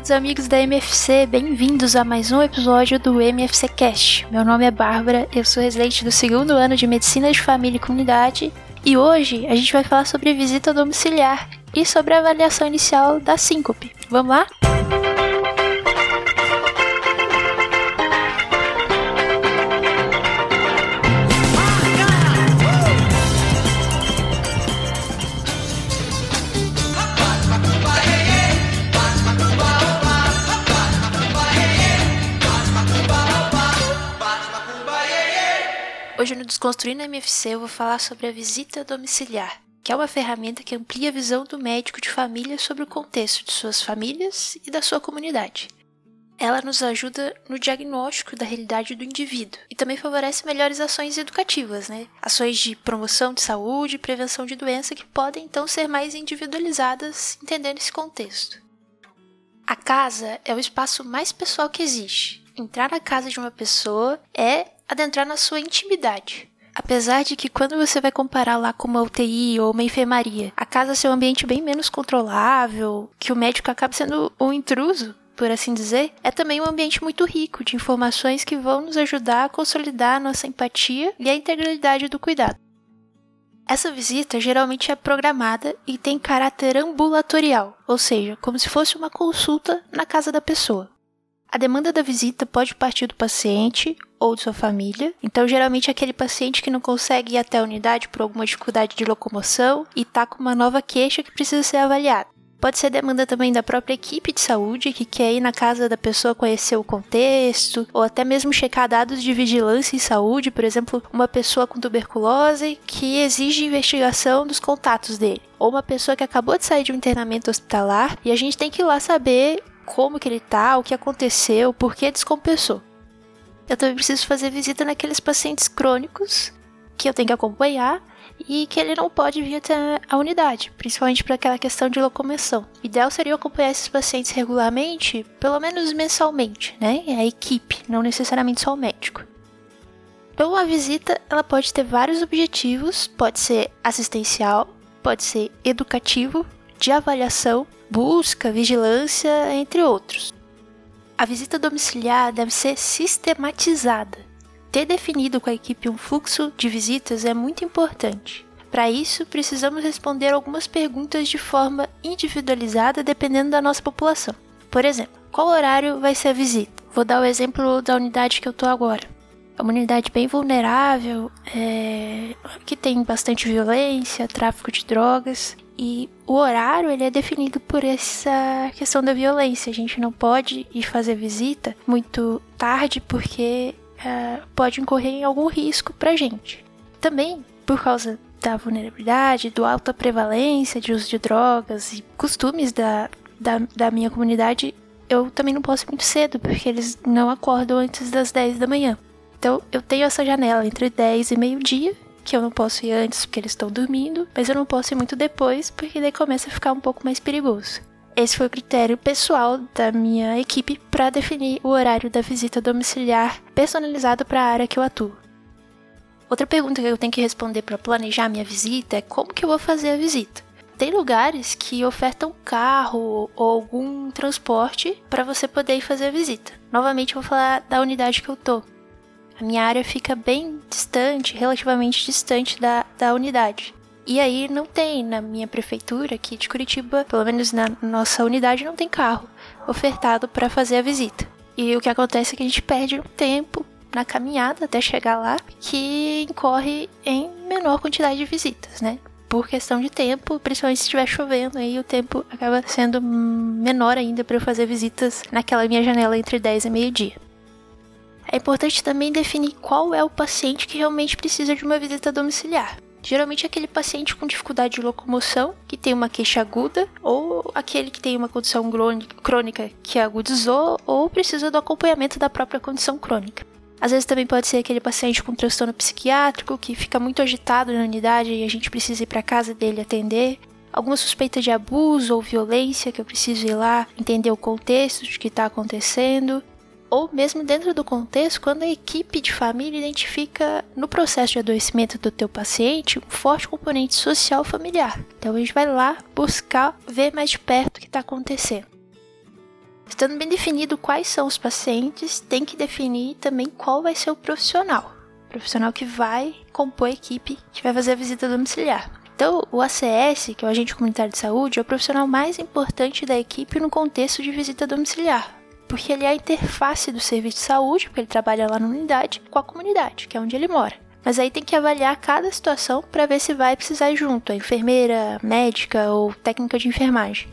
queridos amigos da MFC, bem-vindos a mais um episódio do MFC Cast. Meu nome é Bárbara, eu sou residente do segundo ano de Medicina de Família e Comunidade e hoje a gente vai falar sobre visita domiciliar e sobre a avaliação inicial da síncope. Vamos lá? Hoje no Desconstruindo MFC eu vou falar sobre a visita domiciliar, que é uma ferramenta que amplia a visão do médico de família sobre o contexto de suas famílias e da sua comunidade. Ela nos ajuda no diagnóstico da realidade do indivíduo e também favorece melhores ações educativas, né? Ações de promoção de saúde e prevenção de doença que podem então ser mais individualizadas entendendo esse contexto. A casa é o espaço mais pessoal que existe. Entrar na casa de uma pessoa é adentrar na sua intimidade. Apesar de que quando você vai comparar lá com uma UTI ou uma enfermaria, a casa ser um ambiente bem menos controlável, que o médico acaba sendo um intruso, por assim dizer, é também um ambiente muito rico de informações que vão nos ajudar a consolidar a nossa empatia e a integralidade do cuidado. Essa visita geralmente é programada e tem caráter ambulatorial, ou seja, como se fosse uma consulta na casa da pessoa. A demanda da visita pode partir do paciente ou de sua família. Então, geralmente, é aquele paciente que não consegue ir até a unidade por alguma dificuldade de locomoção e está com uma nova queixa que precisa ser avaliada. Pode ser demanda também da própria equipe de saúde que quer ir na casa da pessoa conhecer o contexto, ou até mesmo checar dados de vigilância em saúde, por exemplo, uma pessoa com tuberculose que exige investigação dos contatos dele, ou uma pessoa que acabou de sair de um internamento hospitalar e a gente tem que ir lá saber como que ele tá, o que aconteceu, por que descompensou. Eu também preciso fazer visita naqueles pacientes crônicos que eu tenho que acompanhar e que ele não pode vir até a unidade, principalmente para aquela questão de locomoção. O ideal seria acompanhar esses pacientes regularmente, pelo menos mensalmente, né? A equipe, não necessariamente só o médico. Então, a visita ela pode ter vários objetivos, pode ser assistencial, pode ser educativo, de avaliação busca, vigilância, entre outros. A visita domiciliar deve ser sistematizada. Ter definido com a equipe um fluxo de visitas é muito importante. Para isso, precisamos responder algumas perguntas de forma individualizada dependendo da nossa população. Por exemplo, qual horário vai ser a visita? Vou dar o exemplo da unidade que eu estou agora. É uma unidade bem vulnerável, é... que tem bastante violência, tráfico de drogas. E o horário ele é definido por essa questão da violência. A gente não pode ir fazer visita muito tarde porque uh, pode incorrer em algum risco pra gente. Também por causa da vulnerabilidade, do alta prevalência de uso de drogas e costumes da, da, da minha comunidade, eu também não posso ir muito cedo, porque eles não acordam antes das 10 da manhã. Então eu tenho essa janela entre 10 e meio-dia que eu não posso ir antes porque eles estão dormindo, mas eu não posso ir muito depois porque daí começa a ficar um pouco mais perigoso. Esse foi o critério pessoal da minha equipe para definir o horário da visita domiciliar personalizado para a área que eu atuo. Outra pergunta que eu tenho que responder para planejar minha visita é como que eu vou fazer a visita. Tem lugares que ofertam carro ou algum transporte para você poder ir fazer a visita. Novamente, eu vou falar da unidade que eu tô. A minha área fica bem distante, relativamente distante da, da unidade. E aí não tem na minha prefeitura aqui de Curitiba, pelo menos na nossa unidade, não tem carro ofertado para fazer a visita. E o que acontece é que a gente perde um tempo na caminhada até chegar lá, que incorre em menor quantidade de visitas, né? Por questão de tempo, principalmente se estiver chovendo, aí o tempo acaba sendo menor ainda para eu fazer visitas naquela minha janela entre 10 e meio-dia. É importante também definir qual é o paciente que realmente precisa de uma visita domiciliar. Geralmente é aquele paciente com dificuldade de locomoção, que tem uma queixa aguda, ou aquele que tem uma condição crônica que agudizou, ou precisa do acompanhamento da própria condição crônica. Às vezes também pode ser aquele paciente com transtorno psiquiátrico que fica muito agitado na unidade e a gente precisa ir para casa dele atender. Alguma suspeita de abuso ou violência que eu preciso ir lá entender o contexto de que está acontecendo ou mesmo dentro do contexto, quando a equipe de família identifica no processo de adoecimento do teu paciente um forte componente social familiar. Então a gente vai lá buscar ver mais de perto o que está acontecendo. Estando bem definido quais são os pacientes, tem que definir também qual vai ser o profissional. O profissional que vai compor a equipe que vai fazer a visita domiciliar. Então, o ACS, que é o agente comunitário de saúde, é o profissional mais importante da equipe no contexto de visita domiciliar, porque ele é a interface do serviço de saúde, porque ele trabalha lá na unidade, com a comunidade, que é onde ele mora. Mas aí tem que avaliar cada situação para ver se vai precisar junto, a enfermeira, médica ou técnica de enfermagem.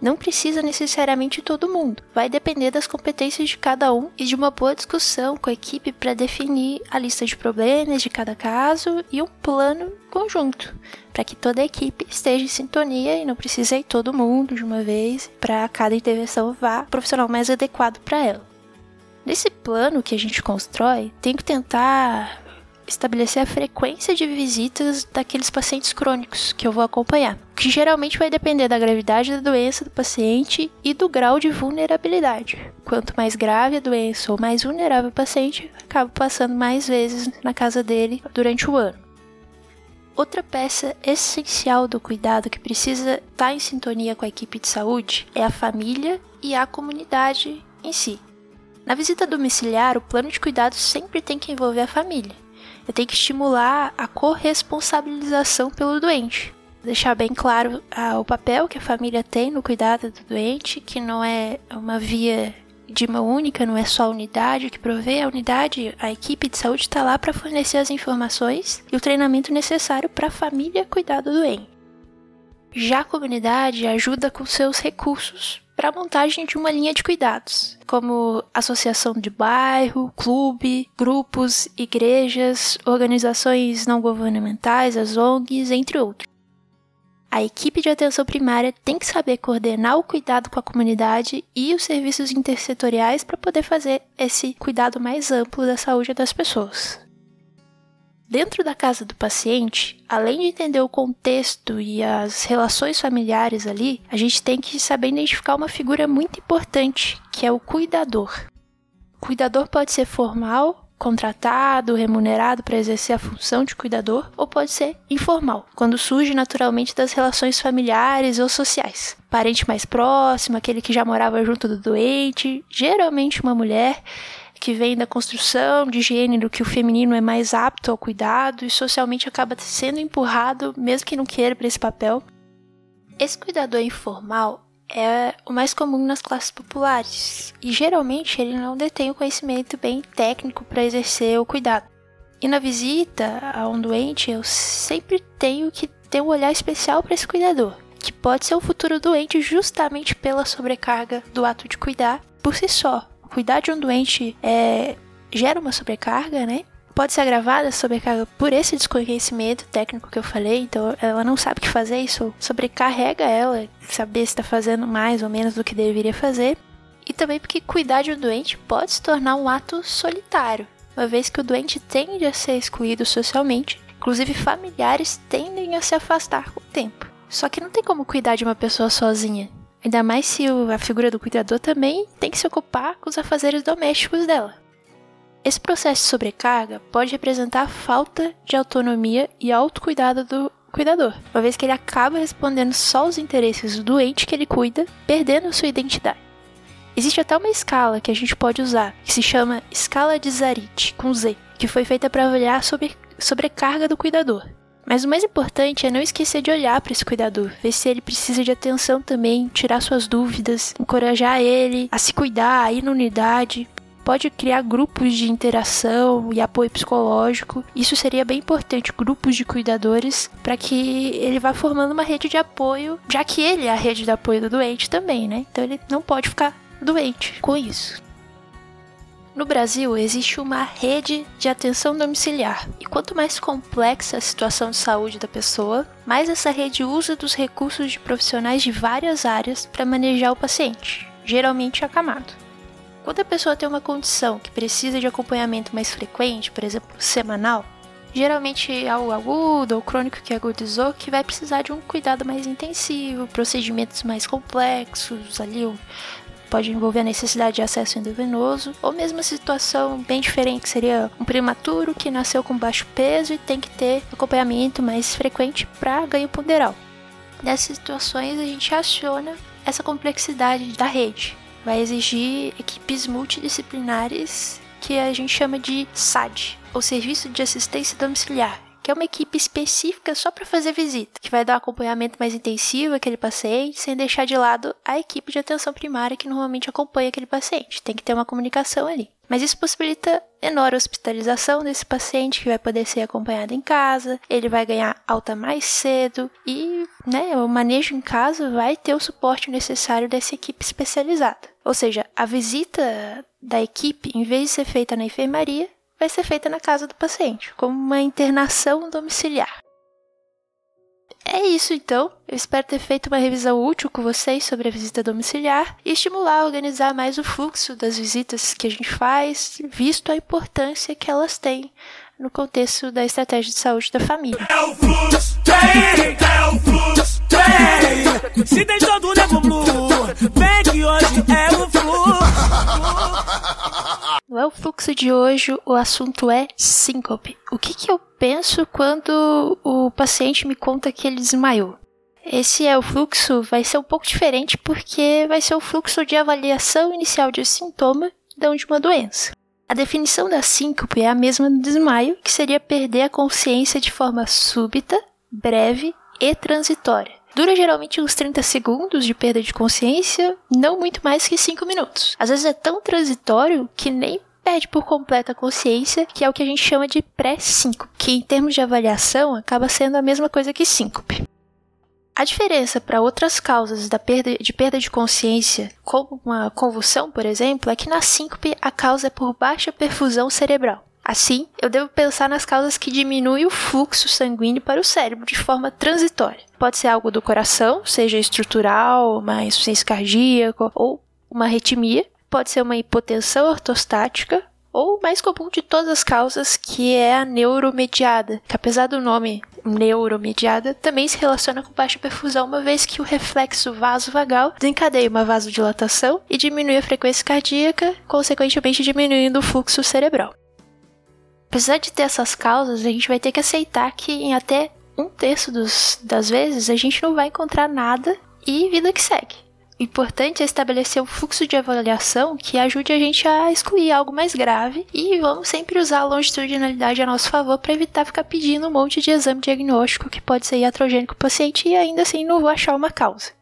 Não precisa necessariamente todo mundo, vai depender das competências de cada um e de uma boa discussão com a equipe para definir a lista de problemas de cada caso e um plano conjunto, para que toda a equipe esteja em sintonia e não precise ir todo mundo de uma vez, para cada intervenção vá o profissional mais adequado para ela. Nesse plano que a gente constrói, tem que tentar estabelecer a frequência de visitas daqueles pacientes crônicos que eu vou acompanhar, que geralmente vai depender da gravidade da doença do paciente e do grau de vulnerabilidade. Quanto mais grave a doença ou mais vulnerável o paciente, acabo passando mais vezes na casa dele durante o ano. Outra peça essencial do cuidado que precisa estar em sintonia com a equipe de saúde é a família e a comunidade em si. Na visita domiciliar, o plano de cuidado sempre tem que envolver a família eu tenho que estimular a corresponsabilização pelo doente. Deixar bem claro ah, o papel que a família tem no cuidado do doente, que não é uma via de uma única, não é só a unidade que provê, a unidade, a equipe de saúde está lá para fornecer as informações e o treinamento necessário para a família cuidar do doente. Já a comunidade ajuda com seus recursos para a montagem de uma linha de cuidados, como associação de bairro, clube, grupos, igrejas, organizações não governamentais, as ONGs, entre outros. A equipe de atenção primária tem que saber coordenar o cuidado com a comunidade e os serviços intersetoriais para poder fazer esse cuidado mais amplo da saúde das pessoas. Dentro da casa do paciente, além de entender o contexto e as relações familiares ali, a gente tem que saber identificar uma figura muito importante, que é o cuidador. O cuidador pode ser formal, contratado, remunerado para exercer a função de cuidador, ou pode ser informal, quando surge naturalmente das relações familiares ou sociais. Parente mais próximo, aquele que já morava junto do doente, geralmente uma mulher que vem da construção de gênero que o feminino é mais apto ao cuidado e socialmente acaba sendo empurrado, mesmo que não queira, para esse papel. Esse cuidador informal é o mais comum nas classes populares e geralmente ele não detém o conhecimento bem técnico para exercer o cuidado. E na visita a um doente, eu sempre tenho que ter um olhar especial para esse cuidador, que pode ser um futuro doente justamente pela sobrecarga do ato de cuidar por si só, cuidar de um doente é, gera uma sobrecarga, né? Pode ser agravada a sobrecarga por esse desconhecimento técnico que eu falei, então ela não sabe o que fazer, isso sobrecarrega ela, saber se está fazendo mais ou menos do que deveria fazer. E também porque cuidar de um doente pode se tornar um ato solitário, uma vez que o doente tende a ser excluído socialmente, inclusive familiares tendem a se afastar com o tempo. Só que não tem como cuidar de uma pessoa sozinha. Ainda mais se a figura do cuidador também tem que se ocupar com os afazeres domésticos dela. Esse processo de sobrecarga pode representar falta de autonomia e autocuidado do cuidador, uma vez que ele acaba respondendo só aos interesses do doente que ele cuida, perdendo sua identidade. Existe até uma escala que a gente pode usar, que se chama escala de Zarit, com Z, que foi feita para avaliar sobre sobrecarga do cuidador. Mas o mais importante é não esquecer de olhar para esse cuidador, ver se ele precisa de atenção também, tirar suas dúvidas, encorajar ele a se cuidar, a ir na unidade. Pode criar grupos de interação e apoio psicológico. Isso seria bem importante, grupos de cuidadores, para que ele vá formando uma rede de apoio, já que ele é a rede de apoio do doente também, né? Então ele não pode ficar doente com isso. No Brasil, existe uma rede de atenção domiciliar, e quanto mais complexa a situação de saúde da pessoa, mais essa rede usa dos recursos de profissionais de várias áreas para manejar o paciente, geralmente acamado. Quando a pessoa tem uma condição que precisa de acompanhamento mais frequente, por exemplo, semanal, geralmente é algo agudo ou crônico que agudizou, que vai precisar de um cuidado mais intensivo, procedimentos mais complexos, ali pode envolver a necessidade de acesso endovenoso, ou mesmo a situação bem diferente, que seria um prematuro que nasceu com baixo peso e tem que ter acompanhamento mais frequente para ganho ponderal. Nessas situações, a gente aciona essa complexidade da rede. vai exigir equipes multidisciplinares que a gente chama de SAD, ou Serviço de Assistência Domiciliar, que é uma equipe específica só para fazer visita, que vai dar um acompanhamento mais intensivo àquele paciente, sem deixar de lado a equipe de atenção primária que normalmente acompanha aquele paciente. Tem que ter uma comunicação ali. Mas isso possibilita enorme hospitalização desse paciente que vai poder ser acompanhado em casa, ele vai ganhar alta mais cedo e né, o manejo em casa vai ter o suporte necessário dessa equipe especializada. Ou seja, a visita da equipe, em vez de ser feita na enfermaria, vai ser feita na casa do paciente, como uma internação domiciliar. É isso então. Eu espero ter feito uma revisão útil com vocês sobre a visita domiciliar e estimular a organizar mais o fluxo das visitas que a gente faz, visto a importância que elas têm no contexto da estratégia de saúde da família. É o fluxo, tem, é o fluxo, tem. Se tem todo vem que hoje é o fluxo. No É o Fluxo de hoje, o assunto é síncope. O que, que eu penso quando o paciente me conta que ele desmaiou? Esse é o fluxo, vai ser um pouco diferente porque vai ser o fluxo de avaliação inicial de sintoma de uma doença. A definição da síncope é a mesma do desmaio, que seria perder a consciência de forma súbita, breve e transitória. Dura geralmente uns 30 segundos de perda de consciência, não muito mais que 5 minutos. Às vezes é tão transitório que nem perde por completa a consciência, que é o que a gente chama de pré-síncope, que em termos de avaliação acaba sendo a mesma coisa que síncope. A diferença para outras causas da perda, de perda de consciência, como uma convulsão, por exemplo, é que na síncope a causa é por baixa perfusão cerebral. Assim, eu devo pensar nas causas que diminuem o fluxo sanguíneo para o cérebro de forma transitória. Pode ser algo do coração, seja estrutural, uma insuficiência cardíaca ou uma arritmia. Pode ser uma hipotensão ortostática ou mais comum de todas as causas, que é a neuromediada, que apesar do nome neuromediada, também se relaciona com baixa perfusão, uma vez que o reflexo vasovagal desencadeia uma vasodilatação e diminui a frequência cardíaca, consequentemente diminuindo o fluxo cerebral. Apesar de ter essas causas, a gente vai ter que aceitar que em até um terço dos, das vezes a gente não vai encontrar nada e vida que segue. Importante é estabelecer um fluxo de avaliação que ajude a gente a excluir algo mais grave e vamos sempre usar a longitudinalidade a nosso favor para evitar ficar pedindo um monte de exame diagnóstico que pode ser iatrogênico para o paciente e ainda assim não vou achar uma causa.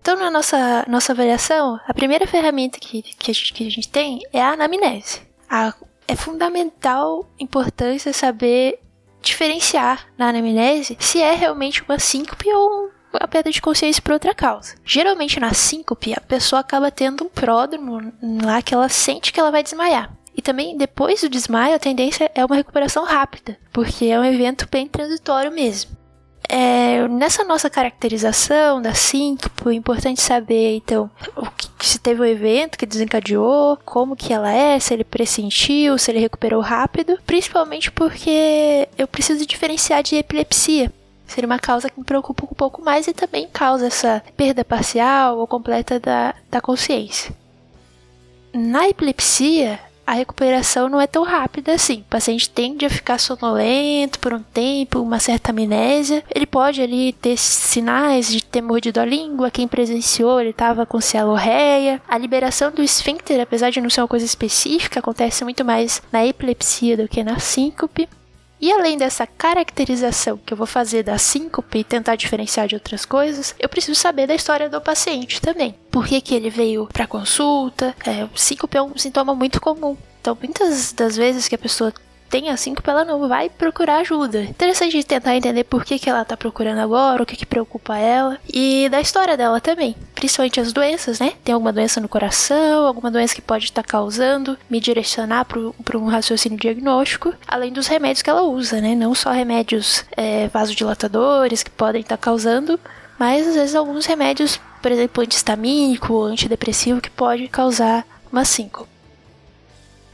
Então, na nossa, nossa avaliação, a primeira ferramenta que, que, a, gente, que a gente tem é a anamnese. A é fundamental importância saber diferenciar na anamnese se é realmente uma síncope ou a perda de consciência por outra causa. Geralmente na síncope a pessoa acaba tendo um pródromo lá que ela sente que ela vai desmaiar. E também depois do desmaio a tendência é uma recuperação rápida, porque é um evento bem transitório mesmo. É, nessa nossa caracterização da síncope, é importante saber então se teve um evento que desencadeou, como que ela é, se ele pressentiu, se ele recuperou rápido, principalmente porque eu preciso diferenciar de epilepsia. Seria uma causa que me preocupa um pouco mais e também causa essa perda parcial ou completa da, da consciência. Na epilepsia, a recuperação não é tão rápida assim. O paciente tende a ficar sonolento por um tempo, uma certa amnésia. Ele pode ali ter sinais de ter mordido a língua. Quem presenciou, ele estava com cialorreia. A liberação do esfíncter, apesar de não ser uma coisa específica, acontece muito mais na epilepsia do que na síncope. E além dessa caracterização que eu vou fazer da síncope e tentar diferenciar de outras coisas, eu preciso saber da história do paciente também. Por que, que ele veio para consulta? É, síncope é um sintoma muito comum. Então, muitas das vezes que a pessoa tem a síncope, ela não vai procurar ajuda. Interessante tentar entender por que, que ela tá procurando agora, o que, que preocupa ela e da história dela também. Principalmente as doenças, né? Tem alguma doença no coração, alguma doença que pode estar tá causando, me direcionar para um raciocínio diagnóstico, além dos remédios que ela usa, né? Não só remédios é, vasodilatadores que podem estar tá causando, mas às vezes alguns remédios, por exemplo, antihistamínico, antidepressivo, que pode causar uma síncope.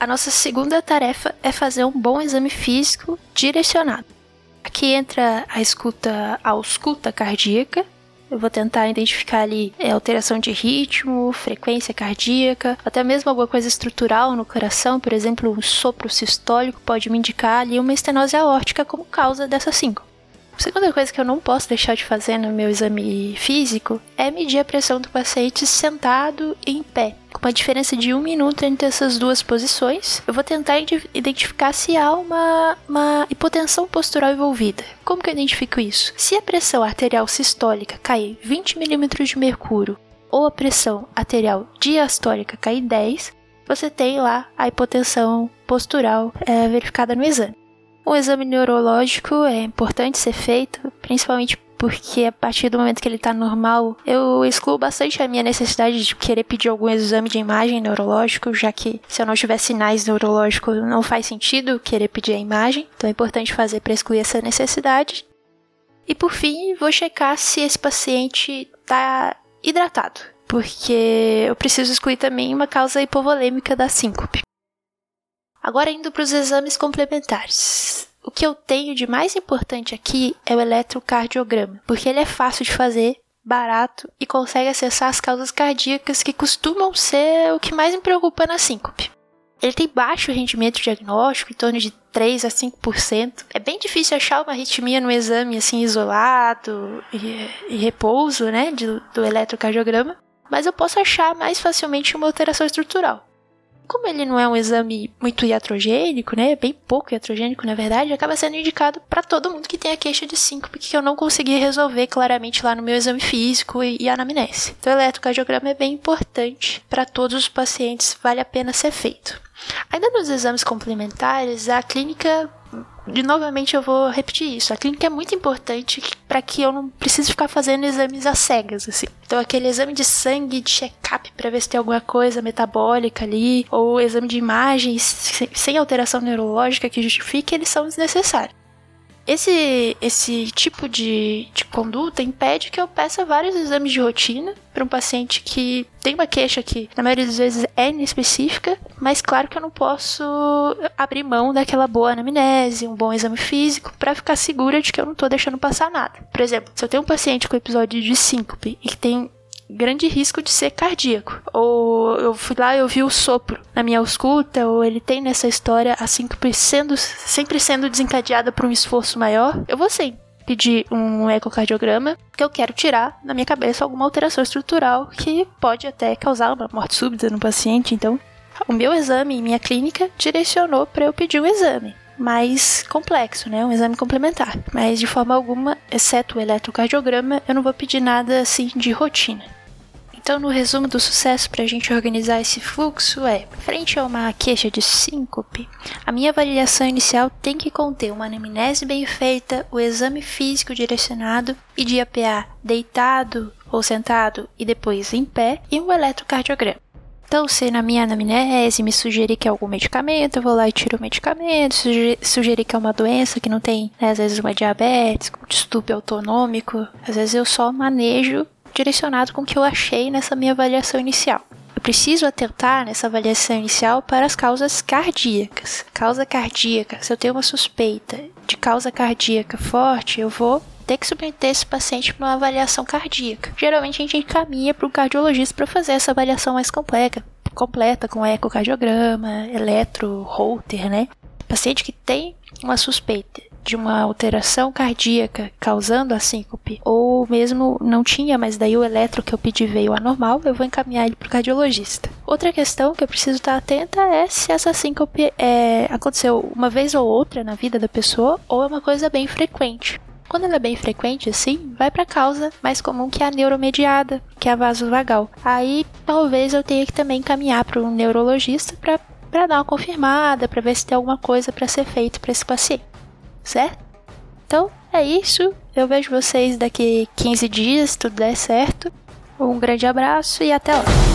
A nossa segunda tarefa é fazer um bom exame físico direcionado. Aqui entra a escuta, a ausculta cardíaca. Eu vou tentar identificar ali é, alteração de ritmo, frequência cardíaca, até mesmo alguma coisa estrutural no coração, por exemplo, um sopro sistólico pode me indicar ali uma estenose aórtica como causa dessa síncope. A segunda coisa que eu não posso deixar de fazer no meu exame físico é medir a pressão do paciente sentado e em pé. Com uma diferença de um minuto entre essas duas posições, eu vou tentar identificar se há uma, uma hipotensão postural envolvida. Como que eu identifico isso? Se a pressão arterial sistólica cair 20 milímetros de mercúrio ou a pressão arterial diastólica cair 10, você tem lá a hipotensão postural é, verificada no exame. O exame neurológico é importante ser feito, principalmente porque a partir do momento que ele está normal, eu excluo bastante a minha necessidade de querer pedir algum exame de imagem neurológico, já que se eu não tiver sinais neurológicos não faz sentido querer pedir a imagem, então é importante fazer para excluir essa necessidade. E por fim, vou checar se esse paciente está hidratado, porque eu preciso excluir também uma causa hipovolêmica da síncope. Agora indo para os exames complementares. O que eu tenho de mais importante aqui é o eletrocardiograma, porque ele é fácil de fazer, barato e consegue acessar as causas cardíacas que costumam ser o que mais me preocupa na síncope. Ele tem baixo rendimento diagnóstico, em torno de 3 a 5%. É bem difícil achar uma arritmia no exame assim isolado e, e repouso, né, do, do eletrocardiograma, mas eu posso achar mais facilmente uma alteração estrutural. Como ele não é um exame muito iatrogênico, né, bem pouco iatrogênico na verdade, acaba sendo indicado para todo mundo que tem a queixa de síncope que eu não consegui resolver claramente lá no meu exame físico e, e anamnese. Então o eletrocardiograma é bem importante para todos os pacientes, vale a pena ser feito. Ainda nos exames complementares, a clínica de novamente eu vou repetir isso. A clínica é muito importante para que eu não precise ficar fazendo exames às cegas, assim. Então, aquele exame de sangue, de check-up para ver se tem alguma coisa metabólica ali, ou exame de imagens sem alteração neurológica que justifique, eles são desnecessários. Esse, esse tipo de, de conduta impede que eu peça vários exames de rotina para um paciente que tem uma queixa que, na maioria das vezes, é inespecífica, mas claro que eu não posso abrir mão daquela boa anamnese, um bom exame físico, para ficar segura de que eu não estou deixando passar nada. Por exemplo, se eu tenho um paciente com episódio de síncope e que tem grande risco de ser cardíaco. Ou eu fui lá e eu vi o sopro na minha ausculta, ou ele tem nessa história a síncope sendo, sempre sendo desencadeada por um esforço maior, eu vou sim pedir um ecocardiograma, que eu quero tirar na minha cabeça alguma alteração estrutural que pode até causar uma morte súbita no paciente. Então, o meu exame em minha clínica direcionou para eu pedir um exame mais complexo, né? Um exame complementar. Mas de forma alguma, exceto o eletrocardiograma, eu não vou pedir nada assim de rotina. Então, no resumo do sucesso para a gente organizar esse fluxo é: frente a uma queixa de síncope, a minha avaliação inicial tem que conter uma anamnese bem feita, o exame físico direcionado e de APA deitado ou sentado e depois em pé e um eletrocardiograma. Então, se na minha anamnese me sugerir que é algum medicamento, eu vou lá e tiro o medicamento, sugerir que é uma doença que não tem, né, às vezes uma diabetes, um distúrbio autonômico, às vezes eu só manejo direcionado com o que eu achei nessa minha avaliação inicial. Eu preciso atentar nessa avaliação inicial para as causas cardíacas. Causa cardíaca, se eu tenho uma suspeita de causa cardíaca forte, eu vou ter que submeter esse paciente para uma avaliação cardíaca. Geralmente a gente encaminha para o cardiologista para fazer essa avaliação mais completa, completa com ecocardiograma, eletro, holter, né? Paciente que tem uma suspeita de uma alteração cardíaca causando a síncope, ou mesmo não tinha, mas daí o eletro que eu pedi veio anormal, eu vou encaminhar ele para o cardiologista. Outra questão que eu preciso estar atenta é se essa síncope é, aconteceu uma vez ou outra na vida da pessoa ou é uma coisa bem frequente. Quando ela é bem frequente assim, vai para a causa mais comum que é a neuromediada, que é a vasovagal. Aí talvez eu tenha que também encaminhar para um neurologista para dar uma confirmada, para ver se tem alguma coisa para ser feito para esse paciente certo? Então é isso. Eu vejo vocês daqui 15 dias, se tudo der certo. Um grande abraço e até lá.